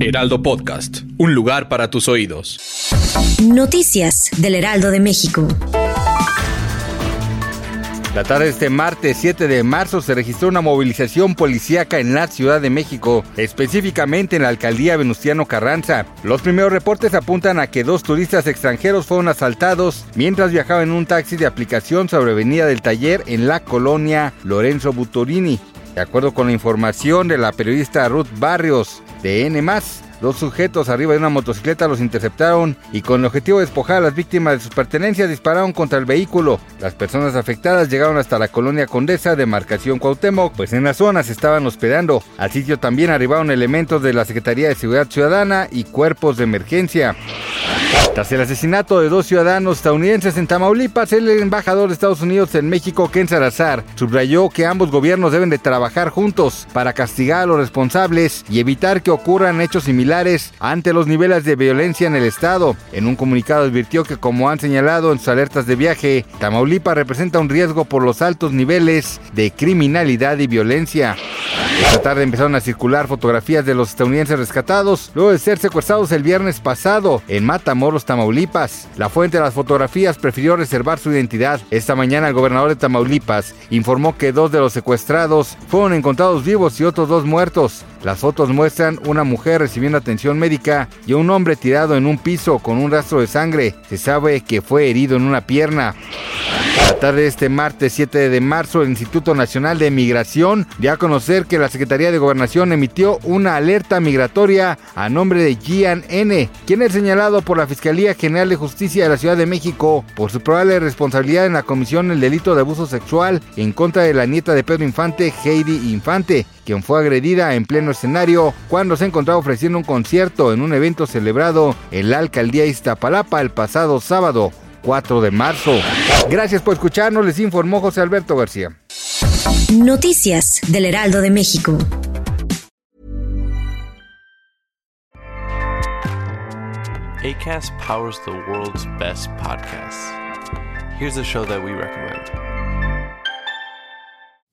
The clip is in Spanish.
Heraldo Podcast, un lugar para tus oídos. Noticias del Heraldo de México. La tarde de este martes 7 de marzo se registró una movilización policíaca en la Ciudad de México, específicamente en la alcaldía Venustiano Carranza. Los primeros reportes apuntan a que dos turistas extranjeros fueron asaltados mientras viajaban en un taxi de aplicación sobre Avenida del Taller en la colonia Lorenzo Butorini. De acuerdo con la información de la periodista Ruth Barrios de N+, Dos sujetos arriba de una motocicleta los interceptaron y con el objetivo de despojar a las víctimas de sus pertenencias dispararon contra el vehículo. Las personas afectadas llegaron hasta la colonia Condesa de Marcación Cuauhtémoc, pues en la zona se estaban hospedando. Al sitio también arribaron elementos de la Secretaría de Seguridad Ciudadana y cuerpos de emergencia. Tras el asesinato de dos ciudadanos estadounidenses en Tamaulipas, el embajador de Estados Unidos en México, Ken Salazar, subrayó que ambos gobiernos deben de trabajar juntos para castigar a los responsables y evitar que ocurran hechos similares ante los niveles de violencia en el Estado. En un comunicado advirtió que, como han señalado en sus alertas de viaje, Tamaulipas representa un riesgo por los altos niveles de criminalidad y violencia. Esta tarde empezaron a circular fotografías de los estadounidenses rescatados luego de ser secuestrados el viernes pasado en Matamoros, Tamaulipas. La fuente de las fotografías prefirió reservar su identidad. Esta mañana el gobernador de Tamaulipas informó que dos de los secuestrados fueron encontrados vivos y otros dos muertos. Las fotos muestran una mujer recibiendo atención médica y un hombre tirado en un piso con un rastro de sangre. Se sabe que fue herido en una pierna. La tarde de este martes 7 de marzo, el Instituto Nacional de Migración dio a conocer que la Secretaría de Gobernación emitió una alerta migratoria a nombre de Gian N., quien es señalado por la Fiscalía General de Justicia de la Ciudad de México por su probable responsabilidad en la comisión del delito de abuso sexual en contra de la nieta de Pedro Infante, Heidi Infante, quien fue agredida en pleno escenario cuando se encontraba ofreciendo un concierto en un evento celebrado en la alcaldía Iztapalapa el pasado sábado 4 de marzo. Gracias por escucharnos, les informó José Alberto García. Noticias del Heraldo de México. ACAST powers the world's best podcasts. Here's a show that we recommend.